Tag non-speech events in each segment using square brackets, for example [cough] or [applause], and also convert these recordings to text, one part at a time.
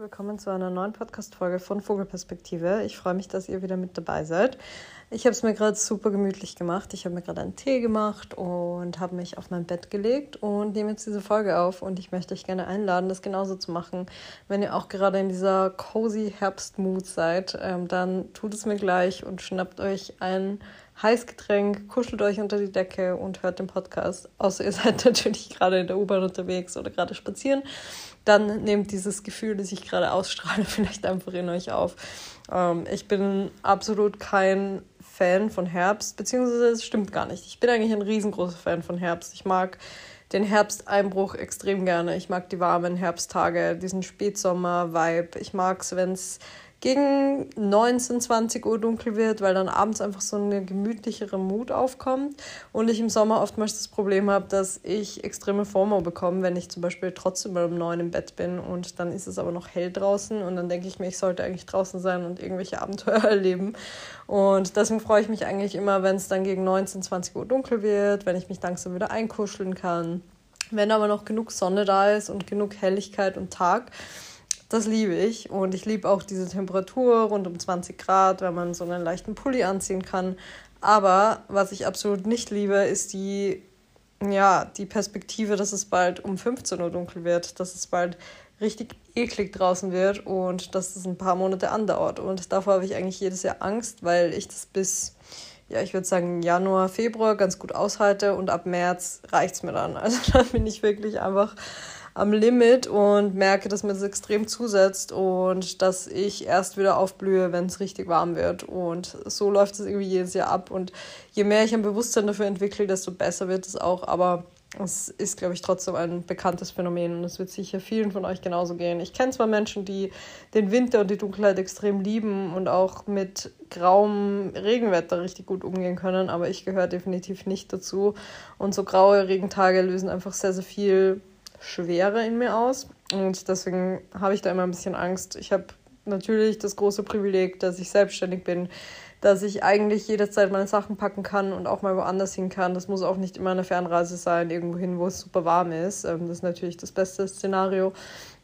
willkommen zu einer neuen Podcast-Folge von Vogelperspektive. Ich freue mich, dass ihr wieder mit dabei seid. Ich habe es mir gerade super gemütlich gemacht. Ich habe mir gerade einen Tee gemacht und habe mich auf mein Bett gelegt und nehme jetzt diese Folge auf. Und ich möchte euch gerne einladen, das genauso zu machen. Wenn ihr auch gerade in dieser cozy Herbstmut seid, ähm, dann tut es mir gleich und schnappt euch ein Heißgetränk, kuschelt euch unter die Decke und hört den Podcast. Außer ihr seid [laughs] natürlich gerade in der U-Bahn unterwegs oder gerade spazieren dann nehmt dieses Gefühl, das ich gerade ausstrahle, [laughs] vielleicht einfach in euch auf. Ähm, ich bin absolut kein Fan von Herbst, beziehungsweise es stimmt gar nicht. Ich bin eigentlich ein riesengroßer Fan von Herbst. Ich mag den Herbsteinbruch extrem gerne. Ich mag die warmen Herbsttage, diesen Spätsommer-Vibe. Ich mag es, wenn es gegen 19, 20 Uhr dunkel wird, weil dann abends einfach so eine gemütlichere Mut aufkommt. Und ich im Sommer oftmals das Problem habe, dass ich extreme FOMO bekomme, wenn ich zum Beispiel trotzdem mal um 9 im Bett bin und dann ist es aber noch hell draußen und dann denke ich mir, ich sollte eigentlich draußen sein und irgendwelche Abenteuer [laughs] erleben. Und deswegen freue ich mich eigentlich immer, wenn es dann gegen 19, 20 Uhr dunkel wird, wenn ich mich langsam wieder einkuscheln kann. Wenn aber noch genug Sonne da ist und genug Helligkeit und Tag, das liebe ich. Und ich liebe auch diese Temperatur rund um 20 Grad, wenn man so einen leichten Pulli anziehen kann. Aber was ich absolut nicht liebe, ist die, ja, die Perspektive, dass es bald um 15 Uhr dunkel wird, dass es bald richtig eklig draußen wird und dass es ein paar Monate andauert. Und davor habe ich eigentlich jedes Jahr Angst, weil ich das bis, ja, ich würde sagen, Januar, Februar ganz gut aushalte und ab März reicht es mir dann. [laughs] Also dann bin ich wirklich einfach am Limit und merke, dass mir das extrem zusetzt und dass ich erst wieder aufblühe, wenn es richtig warm wird. Und so läuft es irgendwie jedes Jahr ab. Und je mehr ich ein Bewusstsein dafür entwickle, desto besser wird es auch. Aber es ist, glaube ich, trotzdem ein bekanntes Phänomen und es wird sicher vielen von euch genauso gehen. Ich kenne zwar Menschen, die den Winter und die Dunkelheit extrem lieben und auch mit grauem Regenwetter richtig gut umgehen können, aber ich gehöre definitiv nicht dazu. Und so graue Regentage lösen einfach sehr, sehr viel Schwere in mir aus. Und deswegen habe ich da immer ein bisschen Angst. Ich habe natürlich das große Privileg, dass ich selbstständig bin, dass ich eigentlich jederzeit meine Sachen packen kann und auch mal woanders hin kann. Das muss auch nicht immer eine Fernreise sein, irgendwo hin, wo es super warm ist. Ähm, das ist natürlich das beste Szenario.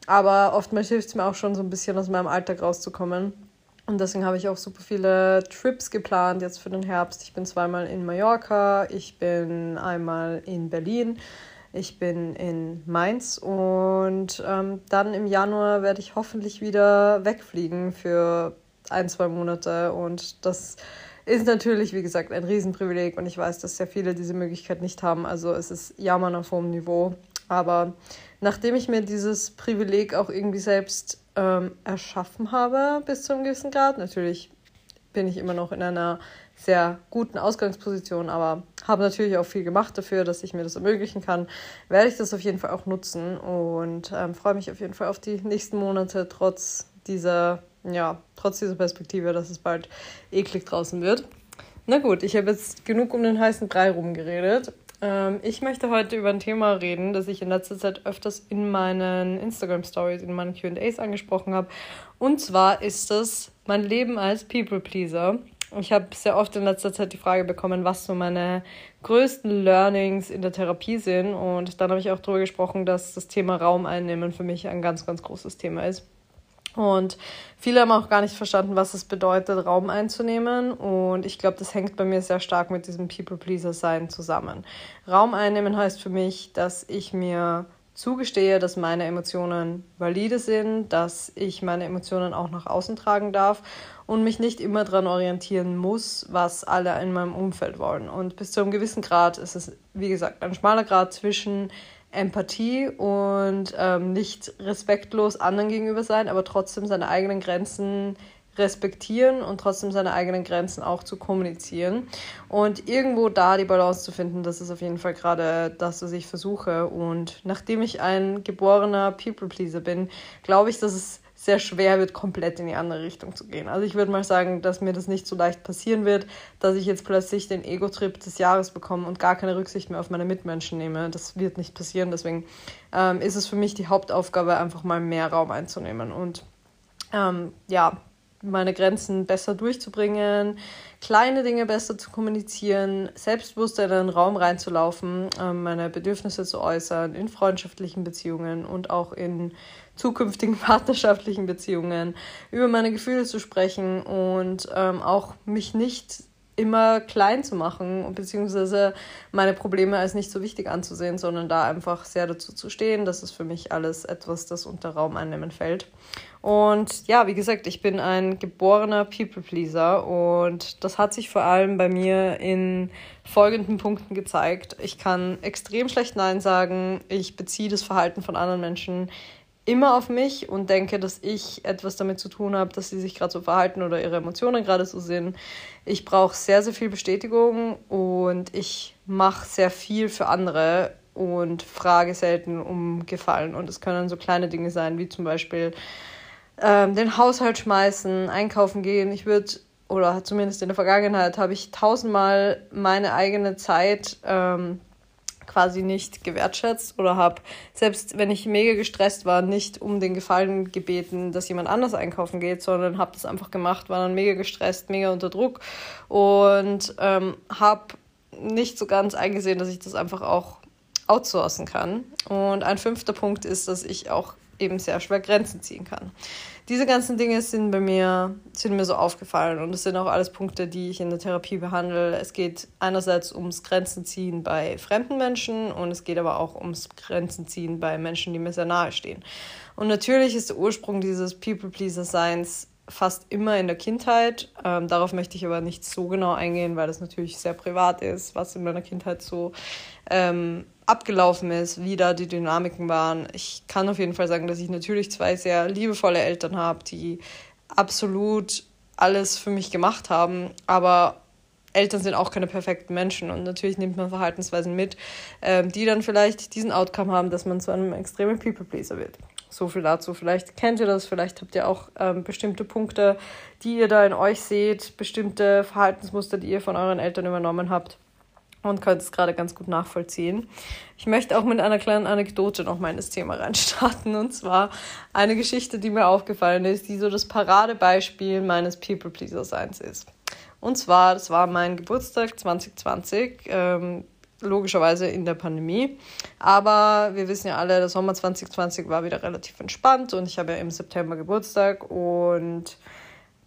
Aber oftmals hilft es mir auch schon so ein bisschen aus meinem Alltag rauszukommen. Und deswegen habe ich auch super viele Trips geplant jetzt für den Herbst. Ich bin zweimal in Mallorca, ich bin einmal in Berlin. Ich bin in Mainz und ähm, dann im Januar werde ich hoffentlich wieder wegfliegen für ein, zwei Monate. Und das ist natürlich, wie gesagt, ein Riesenprivileg und ich weiß, dass sehr viele diese Möglichkeit nicht haben. Also es ist Jammern auf hohem Niveau. Aber nachdem ich mir dieses Privileg auch irgendwie selbst ähm, erschaffen habe bis zu einem gewissen Grad, natürlich bin ich immer noch in einer sehr guten Ausgangsposition, aber habe natürlich auch viel gemacht dafür, dass ich mir das ermöglichen kann. Werde ich das auf jeden Fall auch nutzen und ähm, freue mich auf jeden Fall auf die nächsten Monate, trotz dieser, ja, trotz dieser Perspektive, dass es bald eklig draußen wird. Na gut, ich habe jetzt genug um den heißen Brei rumgeredet. Ähm, ich möchte heute über ein Thema reden, das ich in letzter Zeit öfters in meinen Instagram Stories, in meinen QAs angesprochen habe. Und zwar ist es mein Leben als People Pleaser. Ich habe sehr oft in letzter Zeit die Frage bekommen, was so meine größten Learnings in der Therapie sind. Und dann habe ich auch darüber gesprochen, dass das Thema Raum einnehmen für mich ein ganz, ganz großes Thema ist. Und viele haben auch gar nicht verstanden, was es bedeutet, Raum einzunehmen. Und ich glaube, das hängt bei mir sehr stark mit diesem People-Pleaser-Sein zusammen. Raum einnehmen heißt für mich, dass ich mir zugestehe, dass meine Emotionen valide sind, dass ich meine Emotionen auch nach außen tragen darf und mich nicht immer daran orientieren muss, was alle in meinem Umfeld wollen. Und bis zu einem gewissen Grad ist es, wie gesagt, ein schmaler Grad zwischen Empathie und ähm, nicht respektlos anderen gegenüber sein, aber trotzdem seine eigenen Grenzen respektieren und trotzdem seine eigenen Grenzen auch zu kommunizieren. Und irgendwo da die Balance zu finden, das ist auf jeden Fall gerade das, was ich versuche. Und nachdem ich ein geborener People-Pleaser bin, glaube ich, dass es sehr schwer wird, komplett in die andere Richtung zu gehen. Also ich würde mal sagen, dass mir das nicht so leicht passieren wird, dass ich jetzt plötzlich den Ego-Trip des Jahres bekomme und gar keine Rücksicht mehr auf meine Mitmenschen nehme. Das wird nicht passieren. Deswegen ähm, ist es für mich die Hauptaufgabe, einfach mal mehr Raum einzunehmen. Und ähm, ja, meine Grenzen besser durchzubringen, kleine Dinge besser zu kommunizieren, selbstbewusster in einen Raum reinzulaufen, ähm, meine Bedürfnisse zu äußern in freundschaftlichen Beziehungen und auch in zukünftigen [laughs] partnerschaftlichen Beziehungen, über meine Gefühle zu sprechen und ähm, auch mich nicht immer klein zu machen, beziehungsweise meine Probleme als nicht so wichtig anzusehen, sondern da einfach sehr dazu zu stehen. Das ist für mich alles etwas, das unter Raum einnehmen fällt. Und ja, wie gesagt, ich bin ein geborener People-Pleaser und das hat sich vor allem bei mir in folgenden Punkten gezeigt. Ich kann extrem schlecht Nein sagen. Ich beziehe das Verhalten von anderen Menschen immer auf mich und denke, dass ich etwas damit zu tun habe, dass sie sich gerade so verhalten oder ihre Emotionen gerade so sind. Ich brauche sehr, sehr viel Bestätigung und ich mache sehr viel für andere und frage selten um Gefallen. Und es können so kleine Dinge sein, wie zum Beispiel ähm, den Haushalt schmeißen, einkaufen gehen. Ich würde, oder zumindest in der Vergangenheit, habe ich tausendmal meine eigene Zeit ähm, quasi nicht gewertschätzt oder habe, selbst wenn ich mega gestresst war, nicht um den Gefallen gebeten, dass jemand anders einkaufen geht, sondern habe das einfach gemacht, war dann mega gestresst, mega unter Druck und ähm, habe nicht so ganz eingesehen, dass ich das einfach auch outsourcen kann. Und ein fünfter Punkt ist, dass ich auch eben sehr schwer Grenzen ziehen kann diese ganzen Dinge sind bei mir, sind mir so aufgefallen und es sind auch alles Punkte, die ich in der Therapie behandle. Es geht einerseits ums Grenzenziehen bei fremden Menschen und es geht aber auch ums Grenzenziehen bei Menschen, die mir sehr nahe stehen. Und natürlich ist der Ursprung dieses People-Pleaser-Seins fast immer in der Kindheit. Ähm, darauf möchte ich aber nicht so genau eingehen, weil das natürlich sehr privat ist, was in meiner Kindheit so ähm, abgelaufen ist, wie da die Dynamiken waren. Ich kann auf jeden Fall sagen, dass ich natürlich zwei sehr liebevolle Eltern habe, die absolut alles für mich gemacht haben, aber Eltern sind auch keine perfekten Menschen und natürlich nimmt man Verhaltensweisen mit, ähm, die dann vielleicht diesen Outcome haben, dass man zu einem extremen People-Pleaser wird. So viel dazu. Vielleicht kennt ihr das, vielleicht habt ihr auch ähm, bestimmte Punkte, die ihr da in euch seht, bestimmte Verhaltensmuster, die ihr von euren Eltern übernommen habt und könnt es gerade ganz gut nachvollziehen. Ich möchte auch mit einer kleinen Anekdote noch mal in das Thema reinstarten. Und zwar eine Geschichte, die mir aufgefallen ist, die so das Paradebeispiel meines People-Pleaser-Seins ist. Und zwar, das war mein Geburtstag 2020. Ähm, logischerweise in der Pandemie. Aber wir wissen ja alle, der Sommer 2020 war wieder relativ entspannt und ich habe ja im September Geburtstag und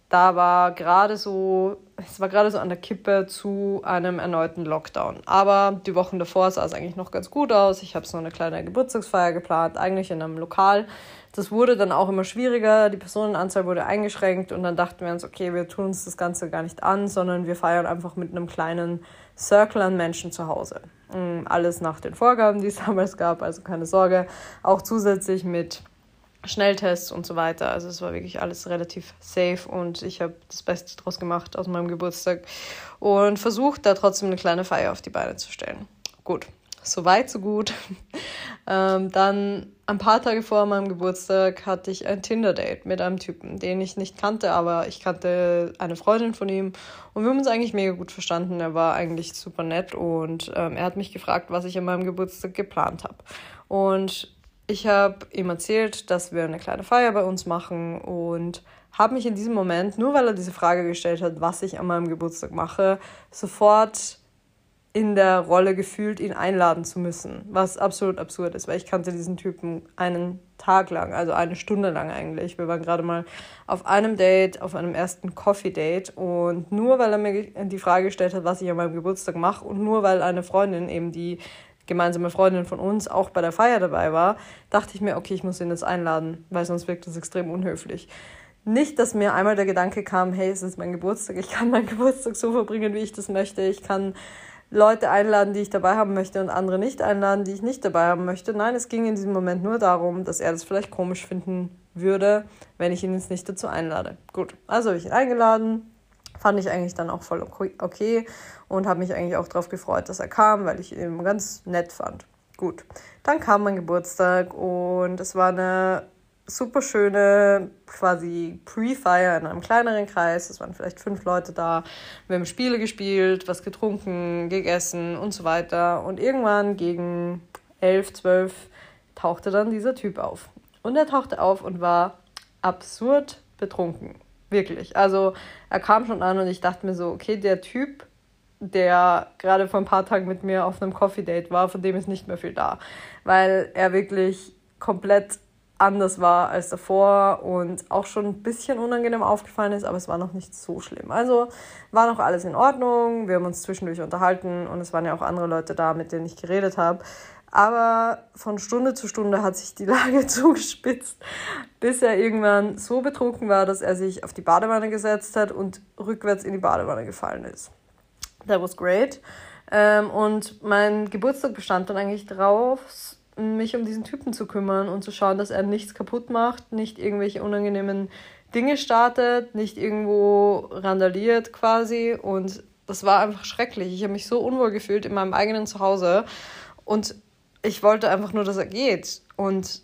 da war gerade so, es war gerade so an der Kippe zu einem erneuten Lockdown. Aber die Wochen davor sah es eigentlich noch ganz gut aus. Ich habe so eine kleine Geburtstagsfeier geplant, eigentlich in einem Lokal. Das wurde dann auch immer schwieriger, die Personenanzahl wurde eingeschränkt und dann dachten wir uns, okay, wir tun uns das Ganze gar nicht an, sondern wir feiern einfach mit einem kleinen Circle an Menschen zu Hause. Mm, alles nach den Vorgaben, die es [laughs] damals gab, also keine Sorge. Auch zusätzlich mit Schnelltests und so weiter. Also es war wirklich alles relativ safe und ich habe das Beste draus gemacht aus meinem Geburtstag und versucht, da trotzdem eine kleine Feier auf die Beine zu stellen. Gut, so weit, so gut. [laughs] ähm, dann ein paar Tage vor meinem Geburtstag hatte ich ein Tinder-Date mit einem Typen, den ich nicht kannte, aber ich kannte eine Freundin von ihm und wir haben uns eigentlich mega gut verstanden. Er war eigentlich super nett und ähm, er hat mich gefragt, was ich an meinem Geburtstag geplant habe. Und ich habe ihm erzählt, dass wir eine kleine Feier bei uns machen und habe mich in diesem Moment, nur weil er diese Frage gestellt hat, was ich an meinem Geburtstag mache, sofort in der Rolle gefühlt, ihn einladen zu müssen, was absolut absurd ist, weil ich kannte diesen Typen einen Tag lang, also eine Stunde lang eigentlich. Wir waren gerade mal auf einem Date, auf einem ersten Coffee-Date und nur weil er mir die Frage gestellt hat, was ich an meinem Geburtstag mache und nur weil eine Freundin eben die gemeinsame Freundin von uns auch bei der Feier dabei war, dachte ich mir, okay, ich muss ihn jetzt einladen, weil sonst wirkt das extrem unhöflich. Nicht, dass mir einmal der Gedanke kam, hey, es ist mein Geburtstag, ich kann meinen Geburtstag so verbringen, wie ich das möchte. Ich kann Leute einladen, die ich dabei haben möchte und andere nicht einladen, die ich nicht dabei haben möchte. Nein, es ging in diesem Moment nur darum, dass er das vielleicht komisch finden würde, wenn ich ihn jetzt nicht dazu einlade. Gut, also habe ich ihn eingeladen, fand ich eigentlich dann auch voll okay und habe mich eigentlich auch darauf gefreut, dass er kam, weil ich ihn ganz nett fand. Gut, dann kam mein Geburtstag und es war eine super schöne quasi Pre-Fire in einem kleineren Kreis. Es waren vielleicht fünf Leute da. Wir haben Spiele gespielt, was getrunken, gegessen und so weiter. Und irgendwann gegen elf, zwölf tauchte dann dieser Typ auf. Und er tauchte auf und war absurd betrunken Wirklich. Also er kam schon an und ich dachte mir so, okay, der Typ, der gerade vor ein paar Tagen mit mir auf einem Coffee Date war, von dem ist nicht mehr viel da. Weil er wirklich komplett anders war als davor und auch schon ein bisschen unangenehm aufgefallen ist, aber es war noch nicht so schlimm. Also war noch alles in Ordnung, wir haben uns zwischendurch unterhalten und es waren ja auch andere Leute da, mit denen ich geredet habe. Aber von Stunde zu Stunde hat sich die Lage [laughs] zugespitzt, bis er irgendwann so betrunken war, dass er sich auf die Badewanne gesetzt hat und rückwärts in die Badewanne gefallen ist. That was great. Ähm, und mein Geburtstag bestand dann eigentlich darauf, mich um diesen Typen zu kümmern und zu schauen, dass er nichts kaputt macht, nicht irgendwelche unangenehmen Dinge startet, nicht irgendwo randaliert quasi. Und das war einfach schrecklich. Ich habe mich so unwohl gefühlt in meinem eigenen Zuhause. Und ich wollte einfach nur, dass er geht. Und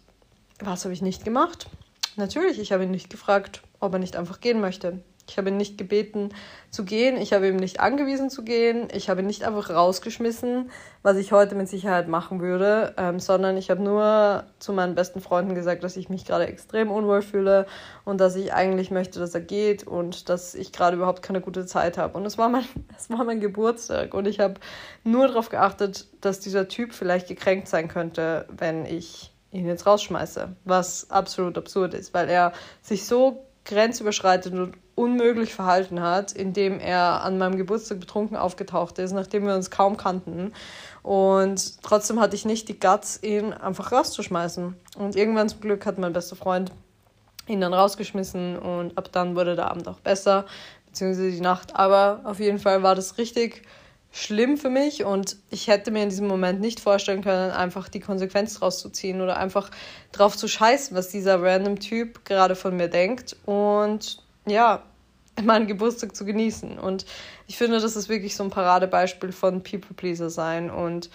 was habe ich nicht gemacht? Natürlich, ich habe ihn nicht gefragt, ob er nicht einfach gehen möchte. Ich habe ihn nicht gebeten zu gehen. Ich habe ihm nicht angewiesen zu gehen. Ich habe ihn nicht einfach rausgeschmissen, was ich heute mit Sicherheit machen würde, ähm, sondern ich habe nur zu meinen besten Freunden gesagt, dass ich mich gerade extrem unwohl fühle und dass ich eigentlich möchte, dass er geht und dass ich gerade überhaupt keine gute Zeit habe. Und es war mein, [laughs] war mein Geburtstag und ich habe nur darauf geachtet, dass dieser Typ vielleicht gekränkt sein könnte, wenn ich ihn jetzt rausschmeiße, was absolut absurd ist, weil er sich so grenzüberschreitend und unmöglich verhalten hat, indem er an meinem Geburtstag betrunken aufgetaucht ist, nachdem wir uns kaum kannten. Und trotzdem hatte ich nicht die Guts, ihn einfach rauszuschmeißen. Und irgendwann zum Glück hat mein bester Freund ihn dann rausgeschmissen und ab dann wurde der Abend auch besser, beziehungsweise die Nacht. Aber auf jeden Fall war das richtig schlimm für mich und ich hätte mir in diesem Moment nicht vorstellen können, einfach die Konsequenz rauszuziehen oder einfach drauf zu scheißen, was dieser random Typ gerade von mir denkt und ja, meinen Geburtstag zu genießen. Und ich finde, das ist wirklich so ein Paradebeispiel von People Pleaser sein und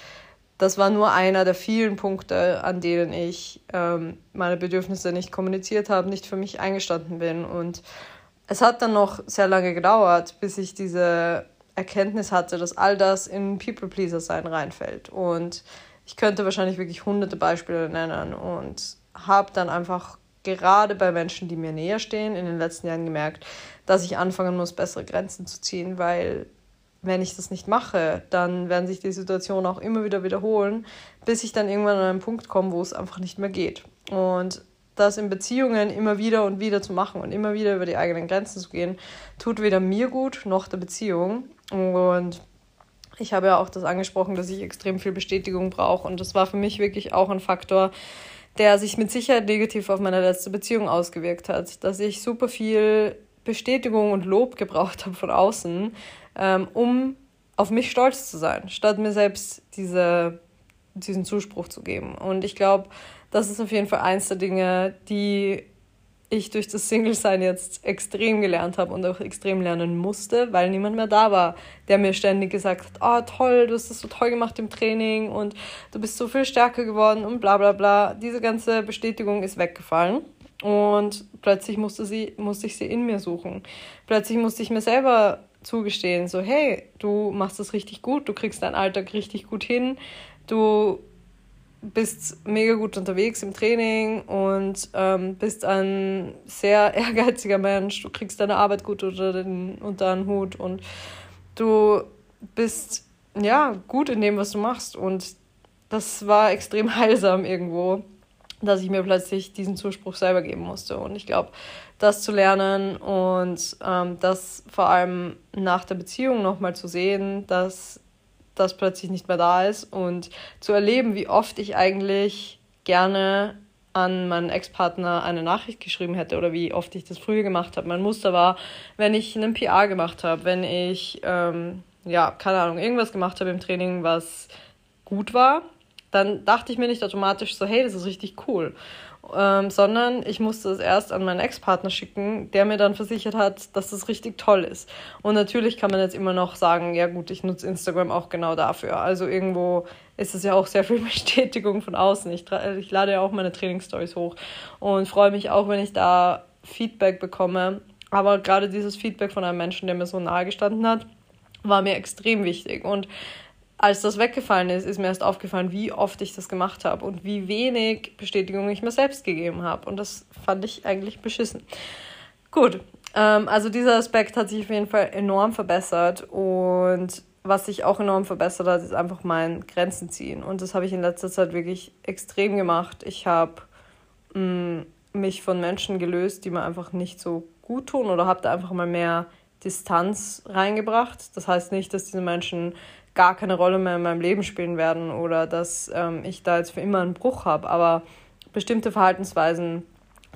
das war nur einer der vielen Punkte, an denen ich ähm, meine Bedürfnisse nicht kommuniziert habe, nicht für mich eingestanden bin. Und es hat dann noch sehr lange gedauert, bis ich diese Erkenntnis hatte, dass all das in People-Pleaser-Sein reinfällt. Und ich könnte wahrscheinlich wirklich hunderte Beispiele nennen und habe dann einfach gerade bei Menschen, die mir näher stehen, in den letzten Jahren gemerkt, dass ich anfangen muss, bessere Grenzen zu ziehen, weil wenn ich das nicht mache, dann werden sich die Situationen auch immer wieder wiederholen, bis ich dann irgendwann an einen Punkt komme, wo es einfach nicht mehr geht. Und das in Beziehungen immer wieder und wieder zu machen und immer wieder über die eigenen Grenzen zu gehen, tut weder mir gut noch der Beziehung. Und ich habe ja auch das angesprochen, dass ich extrem viel Bestätigung brauche. Und das war für mich wirklich auch ein Faktor, der sich mit Sicherheit negativ auf meine letzte Beziehung ausgewirkt hat. Dass ich super viel Bestätigung und Lob gebraucht habe von außen, ähm, um auf mich stolz zu sein, statt mir selbst diese, diesen Zuspruch zu geben. Und ich glaube, das ist auf jeden Fall eins der Dinge, die ich durch das Single-Sein jetzt extrem gelernt habe und auch extrem lernen musste, weil niemand mehr da war, der mir ständig gesagt hat, oh toll, du hast das so toll gemacht im Training und du bist so viel stärker geworden und bla bla bla. Diese ganze Bestätigung ist weggefallen und plötzlich musste, sie, musste ich sie in mir suchen. Plötzlich musste ich mir selber zugestehen, so hey, du machst das richtig gut, du kriegst deinen Alltag richtig gut hin, du bist mega gut unterwegs im Training und ähm, bist ein sehr [laughs] ehrgeiziger Mensch. Du kriegst deine Arbeit gut unter den, unter den Hut und du bist ja gut in dem, was du machst. Und das war extrem [laughs] heilsam irgendwo, dass ich mir plötzlich diesen Zuspruch selber geben musste. Und ich glaube, das zu lernen und ähm, das vor allem nach der Beziehung nochmal zu sehen, dass das plötzlich nicht mehr da ist und zu erleben, wie oft ich eigentlich gerne an meinen Ex-Partner eine Nachricht geschrieben hätte oder wie oft ich das früher gemacht habe. Mein Muster war, wenn ich einen PR gemacht habe, wenn ich, ähm, ja, keine Ahnung, irgendwas gemacht habe im Training, was gut war, dann dachte ich mir nicht automatisch so, hey, das ist richtig cool ähm, sondern ich musste es erst an meinen Ex-Partner schicken, der mir dann versichert hat, dass das richtig toll ist. Und natürlich kann man jetzt immer noch sagen, ja gut, ich nutze Instagram auch genau dafür. Also irgendwo ist es ja auch sehr viel [laughs] Bestätigung von außen. Ich, ich lade ja auch meine Trainingsstories hoch und freue mich auch, wenn ich da Feedback bekomme. Aber gerade dieses Feedback von einem Menschen, der mir so nahe gestanden hat, war mir extrem wichtig. Und als das weggefallen ist, ist mir erst aufgefallen, wie oft ich das gemacht habe und wie wenig Bestätigung ich mir selbst gegeben habe. Und das fand ich eigentlich beschissen. Gut, Ähm, also dieser Aspekt hat sich auf jeden Fall enorm verbessert und was sich auch enorm verbessert hat, ist einfach mein Grenzen ziehen. Und das habe ich in letzter Zeit wirklich extrem gemacht. Ich habe mm, mich von Menschen gelöst, die mir einfach nicht so gut tun oder habe da einfach mal mehr Distanz reingebracht. Das heißt nicht, dass diese Menschen gar keine Rolle mehr in meinem Leben spielen werden oder dass ähm, ich da jetzt für immer einen Bruch habe. Aber bestimmte Verhaltensweisen,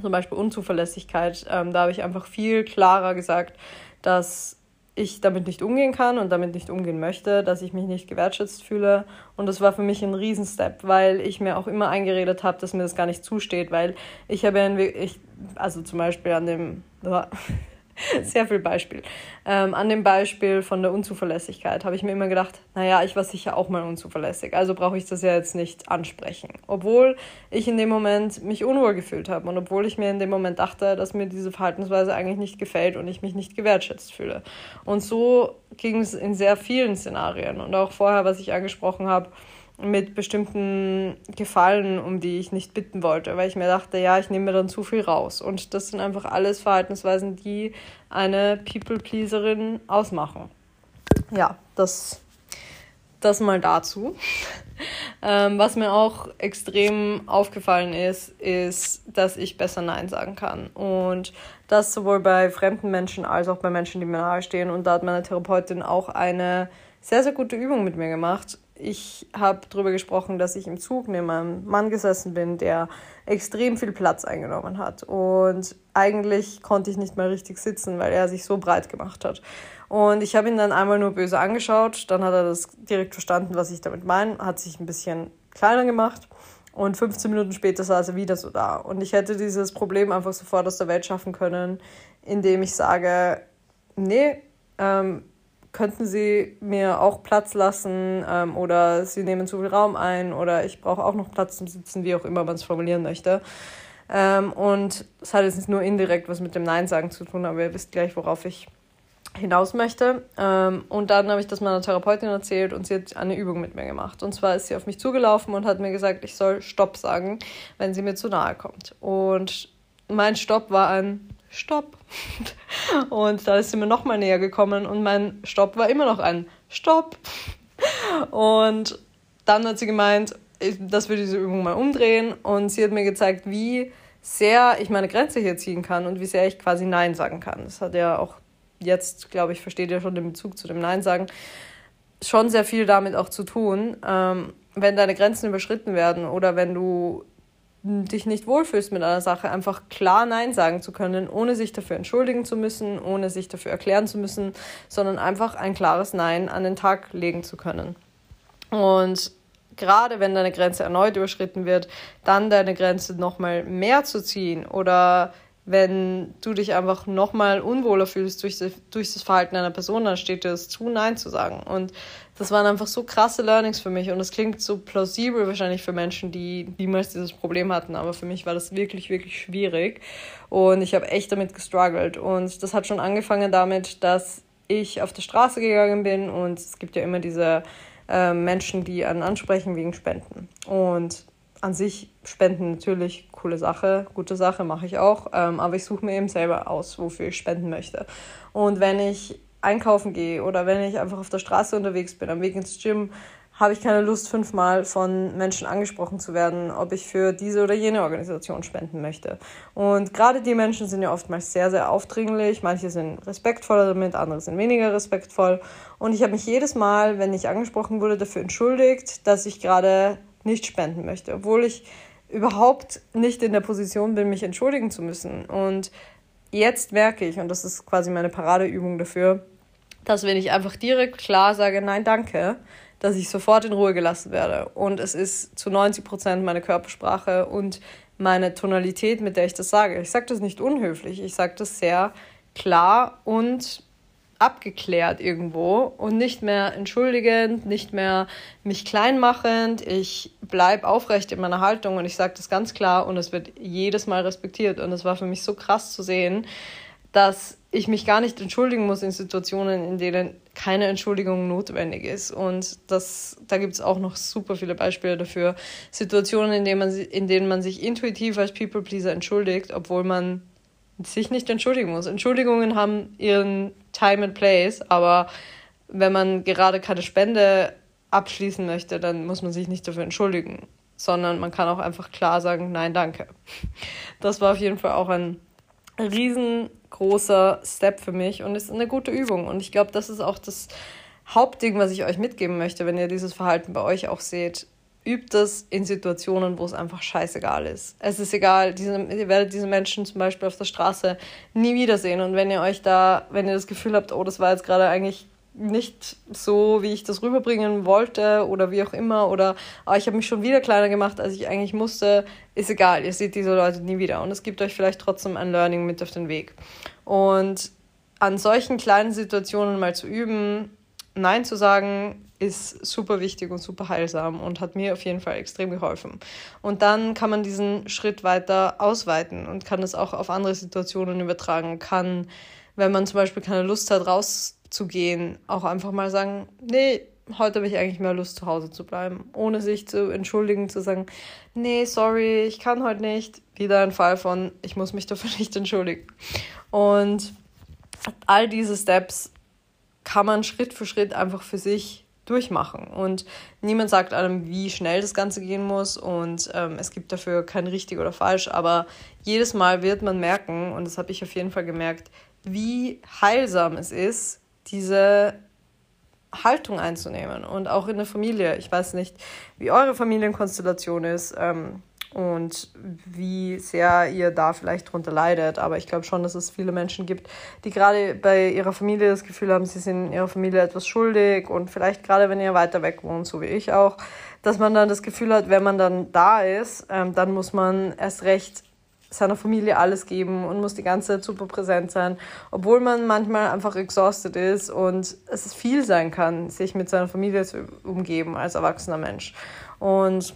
zum Beispiel Unzuverlässigkeit, ähm, da habe ich einfach viel klarer gesagt, dass ich damit nicht umgehen kann und damit nicht umgehen möchte, dass ich mich nicht gewertschätzt fühle. Und das war für mich ein Riesenstep, weil ich mir auch immer eingeredet habe, dass mir das gar nicht zusteht, weil ich habe ja, ich, also zum Beispiel an dem, [laughs] [laughs] Sehr viel Beispiel. Ähm, an dem Beispiel von der Unzuverlässigkeit habe ich mir immer gedacht, naja, ich war sicher auch mal unzuverlässig, also brauche ich das ja jetzt nicht ansprechen. Obwohl ich in dem Moment mich unwohl gefühlt habe und obwohl ich mir in dem Moment dachte, dass mir diese Verhaltensweise eigentlich nicht gefällt und ich mich nicht gewertschätzt fühle. Und so ging es in sehr vielen Szenarien und auch vorher, was ich angesprochen habe, mit bestimmten Gefallen, um die ich nicht bitten wollte, weil ich mir dachte, ja, ich nehme mir dann zu viel raus. Und das sind einfach alles Verhaltensweisen, die eine People-Pleaserin ausmachen. Ja, das, das mal dazu. [laughs] ähm, was mir auch extrem aufgefallen ist, ist, dass ich besser Nein sagen kann. Und das sowohl bei fremden Menschen als auch bei Menschen, die mir nahestehen. Und da hat meine Therapeutin auch eine sehr, sehr gute Übung mit mir gemacht, ich habe darüber gesprochen, dass ich im Zug neben einem Mann gesessen bin, der extrem viel Platz eingenommen hat. Und eigentlich konnte ich nicht mehr richtig sitzen, weil er sich so breit gemacht hat. Und ich habe ihn dann einmal nur böse angeschaut, dann hat er das direkt verstanden, was ich damit meine, hat sich ein bisschen kleiner gemacht. Und 15 Minuten später saß er wieder so da. Und ich hätte dieses Problem einfach sofort aus der Welt schaffen können, indem ich sage, nee, ähm, könnten Sie mir auch Platz lassen ähm, oder Sie nehmen zu viel Raum ein oder ich brauche auch noch Platz zum Sitzen, wie auch immer man es formulieren möchte. Ähm, und es hat jetzt nicht nur indirekt was mit dem Nein sagen zu tun, aber ihr wisst gleich, worauf ich hinaus möchte. Ähm, und dann habe ich das meiner Therapeutin erzählt und sie hat eine Übung mit mir gemacht. Und zwar ist sie auf mich zugelaufen und hat mir gesagt, ich soll Stopp sagen, wenn sie mir zu nahe kommt. Und mein Stopp war ein Stopp. [laughs] Und da ist sie mir nochmal näher gekommen und mein Stopp war immer noch ein Stopp. Und dann hat sie gemeint, dass wir diese Übung mal umdrehen und sie hat mir gezeigt, wie sehr ich meine Grenze hier ziehen kann und wie sehr ich quasi Nein sagen kann. Das hat ja auch jetzt, glaube ich, versteht ihr schon den Bezug zu dem Nein sagen, schon sehr viel damit auch zu tun. Ähm, wenn deine Grenzen überschritten werden oder wenn du dich nicht wohlfühlst mit einer Sache, einfach klar Nein sagen zu können, ohne sich dafür entschuldigen zu müssen, ohne sich dafür erklären zu müssen, sondern einfach ein klares Nein an den Tag legen zu können. Und gerade wenn deine Grenze erneut überschritten wird, dann deine Grenze nochmal mehr zu ziehen oder wenn du dich einfach nochmal unwohler fühlst durch, durch das Verhalten einer Person, dann steht dir es zu, Nein zu sagen. Und das waren einfach so krasse Learnings für mich und das klingt so plausibel wahrscheinlich für Menschen, die niemals dieses Problem hatten, aber für mich war das wirklich, wirklich schwierig und ich habe echt damit gestruggelt und das hat schon angefangen damit, dass ich auf der Straße gegangen bin und es gibt ja immer diese äh, Menschen, die einen ansprechen wegen Spenden und an sich Spenden natürlich coole Sache, gute Sache, mache ich auch, ähm, aber ich suche mir eben selber aus, wofür ich spenden möchte. Und wenn ich einkaufen gehe oder wenn ich einfach auf der Straße unterwegs bin, am Weg ins Gym, habe ich keine Lust, fünfmal von Menschen angesprochen zu werden, ob ich für diese oder jene Organisation spenden möchte. Und gerade die Menschen sind ja oftmals sehr, sehr aufdringlich. Manche sind respektvoller damit, andere sind weniger respektvoll. Und ich habe mich jedes Mal, wenn ich angesprochen wurde, dafür entschuldigt, dass ich gerade nicht spenden möchte, obwohl ich überhaupt nicht in der Position bin, mich entschuldigen zu müssen. Und jetzt merke ich, und das ist quasi meine Paradeübung dafür, dass wenn ich einfach direkt klar sage, nein, danke, dass ich sofort in Ruhe gelassen werde. Und es ist zu 90 Prozent meine Körpersprache und meine Tonalität, mit der ich das sage. Ich sage das nicht unhöflich, ich sage das sehr klar und abgeklärt irgendwo und nicht mehr entschuldigend, nicht mehr mich kleinmachend. Ich bleibe aufrecht in meiner Haltung und ich sage das ganz klar und es wird jedes Mal respektiert. Und es war für mich so krass zu sehen, dass ich mich gar nicht entschuldigen muss in Situationen, in denen keine Entschuldigung notwendig ist. Und das, da gibt es auch noch super viele Beispiele dafür. Situationen, in denen, man, in denen man sich intuitiv als People-Pleaser entschuldigt, obwohl man sich nicht entschuldigen muss. Entschuldigungen haben ihren Time and Place, aber wenn man gerade keine Spende abschließen möchte, dann muss man sich nicht dafür entschuldigen, sondern man kann auch einfach klar sagen, nein, danke. Das war auf jeden Fall auch ein riesengroßer Step für mich und ist eine gute Übung. Und ich glaube, das ist auch das Hauptding, was ich euch mitgeben möchte, wenn ihr dieses Verhalten bei euch auch seht übt das in Situationen, wo es einfach scheißegal ist. Es ist egal, diese, ihr werdet diese Menschen zum Beispiel auf der Straße nie wiedersehen. Und wenn ihr euch da, wenn ihr das Gefühl habt, oh, das war jetzt gerade eigentlich nicht so, wie ich das rüberbringen wollte oder wie auch immer, oder oh, ich habe mich schon wieder kleiner gemacht, als ich eigentlich musste, ist egal, ihr seht diese Leute nie wieder. Und es gibt euch vielleicht trotzdem ein Learning mit auf den Weg. Und an solchen kleinen Situationen mal zu üben, Nein zu sagen, ist super wichtig und super heilsam und hat mir auf jeden Fall extrem geholfen. Und dann kann man diesen Schritt weiter ausweiten und kann es auch auf andere Situationen übertragen. Kann, wenn man zum Beispiel keine Lust hat, rauszugehen, auch einfach mal sagen, nee, heute habe ich eigentlich mehr Lust, zu Hause zu bleiben, ohne sich zu entschuldigen, zu sagen, nee, sorry, ich kann heute nicht. Wieder ein Fall von, ich muss mich dafür nicht entschuldigen. Und all diese Steps kann man Schritt für Schritt einfach für sich durchmachen. Und niemand sagt einem, wie schnell das Ganze gehen muss. Und ähm, es gibt dafür kein richtig oder falsch. Aber jedes Mal wird man merken, und das habe ich auf jeden Fall gemerkt, wie heilsam es ist, diese Haltung einzunehmen. Und auch in der Familie. Ich weiß nicht, wie eure Familienkonstellation ist. Ähm, und wie sehr ihr da vielleicht drunter leidet. Aber ich glaube schon, dass es viele Menschen gibt, die gerade bei ihrer Familie das Gefühl haben, sie sind ihrer Familie etwas schuldig und vielleicht gerade wenn ihr weiter weg wohnt, so wie ich auch, dass man dann das Gefühl hat, wenn man dann da ist, ähm, dann muss man erst recht seiner Familie alles geben und muss die ganze Zeit super präsent sein, obwohl man manchmal einfach exhausted ist und es viel sein kann, sich mit seiner Familie zu umgeben als erwachsener Mensch. Und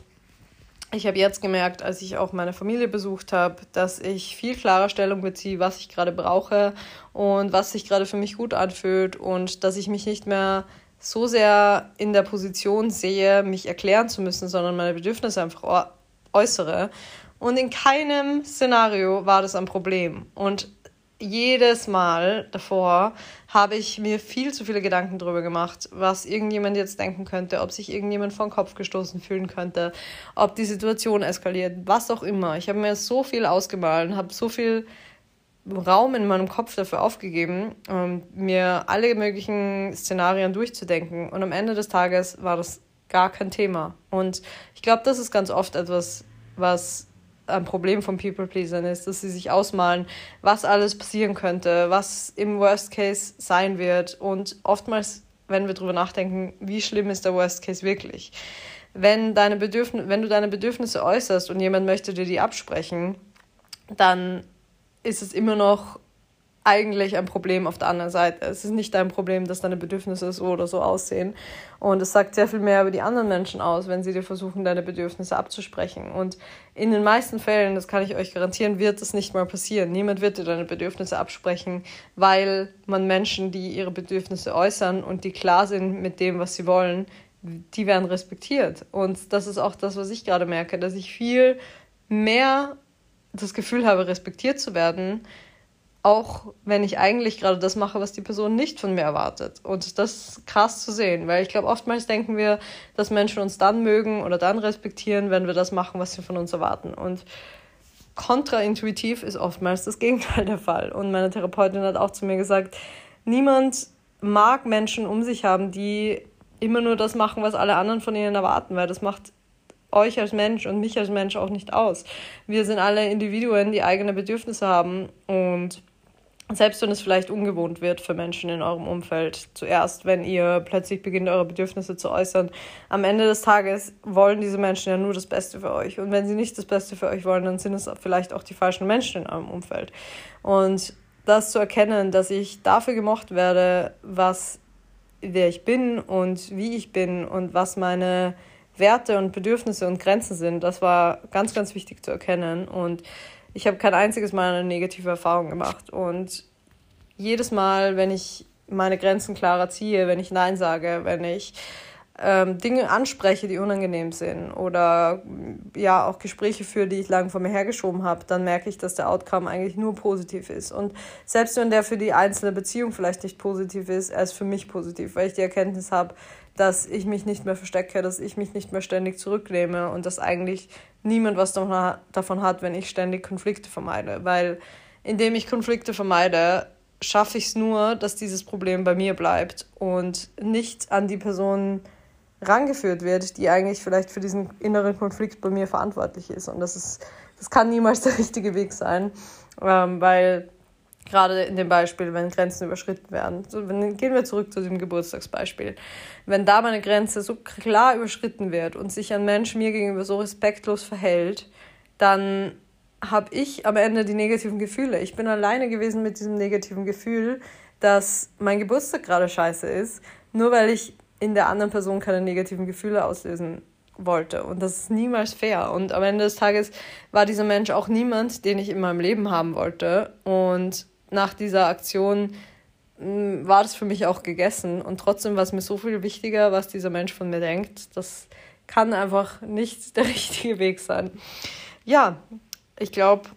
ich habe jetzt gemerkt, als ich auch meine Familie besucht habe, dass ich viel klarer Stellung beziehe, was ich gerade brauche und was sich gerade für mich gut anfühlt und dass ich mich nicht mehr so sehr in der Position sehe, mich erklären zu müssen, sondern meine Bedürfnisse einfach äußere. Und in keinem Szenario war das ein Problem. Und jedes Mal davor habe ich mir viel zu viele Gedanken darüber gemacht, was irgendjemand jetzt denken könnte, ob sich irgendjemand vor den Kopf gestoßen fühlen könnte, ob die Situation eskaliert, was auch immer. Ich habe mir so viel ausgemalt, habe so viel Raum in meinem Kopf dafür aufgegeben, ähm, mir alle möglichen Szenarien durchzudenken. Und am Ende des Tages war das gar kein Thema. Und ich glaube, das ist ganz oft etwas, was ein Problem von People-Pleasern ist, dass sie sich ausmalen, was alles passieren könnte, was im Worst Case sein wird. Und oftmals, wenn wir darüber nachdenken, wie schlimm ist der Worst Case wirklich? Wenn, deine Bedürfn wenn du deine Bedürfnisse äußerst und jemand möchte dir die absprechen, dann ist es immer noch eigentlich ein Problem auf der anderen Seite. Es ist nicht dein Problem, dass deine Bedürfnisse so oder so aussehen. Und es sagt sehr viel mehr über die anderen Menschen aus, wenn sie dir versuchen, deine Bedürfnisse abzusprechen. Und in den meisten Fällen, das kann ich euch garantieren, wird das nicht mal passieren. Niemand wird dir deine Bedürfnisse absprechen, weil man Menschen, die ihre Bedürfnisse äußern und die klar sind mit dem, was sie wollen, die werden respektiert. Und das ist auch das, was ich gerade merke, dass ich viel mehr das Gefühl habe, respektiert zu werden, auch wenn ich eigentlich gerade das mache, was die Person nicht von mir erwartet. Und das ist krass zu sehen, weil ich glaube, oftmals denken wir, dass Menschen uns dann mögen oder dann respektieren, wenn wir das machen, was sie von uns erwarten. Und kontraintuitiv ist oftmals das Gegenteil der Fall. Und meine Therapeutin hat auch zu mir gesagt, niemand mag Menschen um sich haben, die immer nur das machen, was alle anderen von ihnen erwarten, weil das macht euch als Mensch und mich als Mensch auch nicht aus. Wir sind alle Individuen, die eigene Bedürfnisse haben und selbst wenn es vielleicht ungewohnt wird für Menschen in eurem Umfeld, zuerst, wenn ihr plötzlich beginnt, eure Bedürfnisse zu äußern, am Ende des Tages wollen diese Menschen ja nur das Beste für euch. Und wenn sie nicht das Beste für euch wollen, dann sind es vielleicht auch die falschen Menschen in eurem Umfeld. Und das zu erkennen, dass ich dafür gemocht werde, was wer ich bin und wie ich bin und was meine Werte und Bedürfnisse und Grenzen sind, das war ganz, ganz wichtig zu erkennen. Und ich habe kein einziges Mal eine negative Erfahrung gemacht. Und jedes Mal, wenn ich meine Grenzen klarer ziehe, wenn ich Nein sage, wenn ich ähm, Dinge anspreche, die unangenehm sind oder ja auch Gespräche führe, die ich lange vor mir hergeschoben habe, dann merke ich, dass der Outcome eigentlich nur positiv ist. Und selbst wenn der für die einzelne Beziehung vielleicht nicht positiv ist, er ist für mich positiv, weil ich die Erkenntnis habe, dass ich mich nicht mehr verstecke, dass ich mich nicht mehr ständig zurücknehme und dass eigentlich niemand was davon hat, wenn ich ständig Konflikte vermeide. Weil indem ich Konflikte vermeide, schaffe ich es nur, dass dieses Problem bei mir bleibt und nicht an die Person rangeführt wird, die eigentlich vielleicht für diesen inneren Konflikt bei mir verantwortlich ist. Und das ist, das kann niemals der richtige Weg sein, ähm, weil gerade in dem Beispiel, wenn Grenzen überschritten werden, so, wenn, gehen wir zurück zu dem Geburtstagsbeispiel, wenn da meine Grenze so klar überschritten wird und sich ein Mensch mir gegenüber so respektlos verhält, dann habe ich am Ende die negativen Gefühle. Ich bin alleine gewesen mit diesem negativen Gefühl, dass mein Geburtstag gerade scheiße ist, nur weil ich in der anderen Person keine negativen Gefühle auslösen wollte. Und das ist niemals fair. Und am Ende des Tages war dieser Mensch auch niemand, den ich in meinem Leben haben wollte. Und nach dieser Aktion mm, war das für mich auch gegessen. Und trotzdem war es mir so viel wichtiger, was dieser Mensch von mir denkt. Das kann einfach nicht [laughs] der richtige Weg sein. Ja, ich glaube,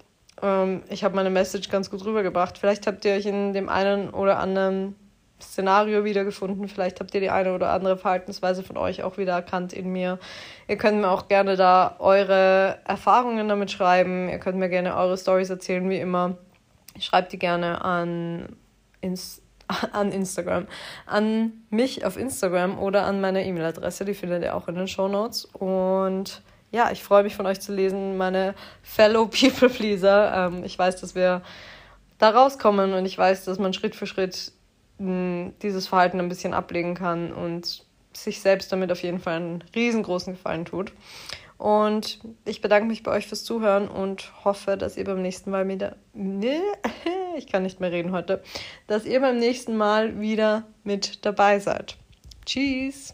ähm, ich habe meine Message ganz gut rübergebracht. Vielleicht habt ihr euch in dem einen oder anderen Szenario wiedergefunden. Vielleicht habt ihr die eine oder andere Verhaltensweise von euch auch wieder erkannt in mir. Ihr könnt mir auch gerne da eure Erfahrungen damit schreiben. Ihr könnt mir gerne eure Stories erzählen, wie immer. Schreibt die gerne an, Inst [laughs] an Instagram, an mich auf Instagram oder an meine E-Mail-Adresse. Die findet ihr auch in den Show Notes. Und ja, ich freue mich von euch zu lesen, meine Fellow People Pleaser. Ähm, ich weiß, dass wir da rauskommen und ich weiß, dass man Schritt für Schritt dieses Verhalten ein bisschen ablegen kann und sich selbst damit auf jeden Fall einen riesengroßen Gefallen tut. Und ich bedanke mich bei euch fürs Zuhören und hoffe, dass ihr beim nächsten Mal wieder. Nee, [laughs] ich kann nicht mehr reden heute. Dass ihr beim nächsten Mal wieder mit dabei seid. Tschüss!